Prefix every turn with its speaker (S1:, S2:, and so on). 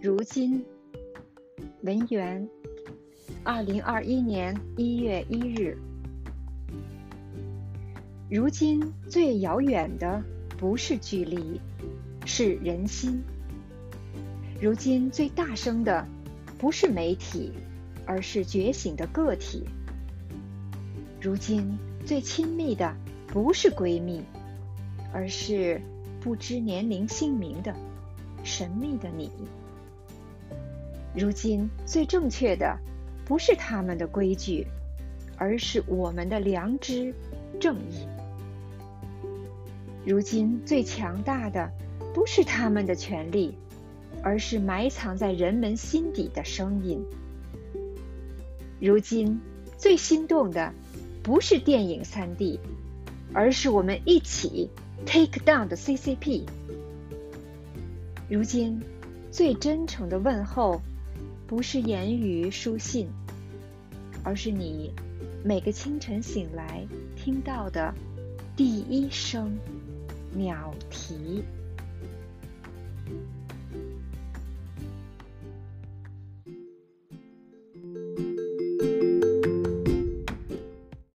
S1: 如今，文源，二零二一年一月一日。如今最遥远的不是距离，是人心。如今最大声的不是媒体，而是觉醒的个体。如今最亲密的不是闺蜜，而是不知年龄姓名的神秘的你。如今最正确的，不是他们的规矩，而是我们的良知、正义。如今最强大的，不是他们的权利，而是埋藏在人们心底的声音。如今最心动的，不是电影三 D，而是我们一起 take down 的 CCP。如今最真诚的问候。不是言语书信，而是你每个清晨醒来听到的第一声鸟啼。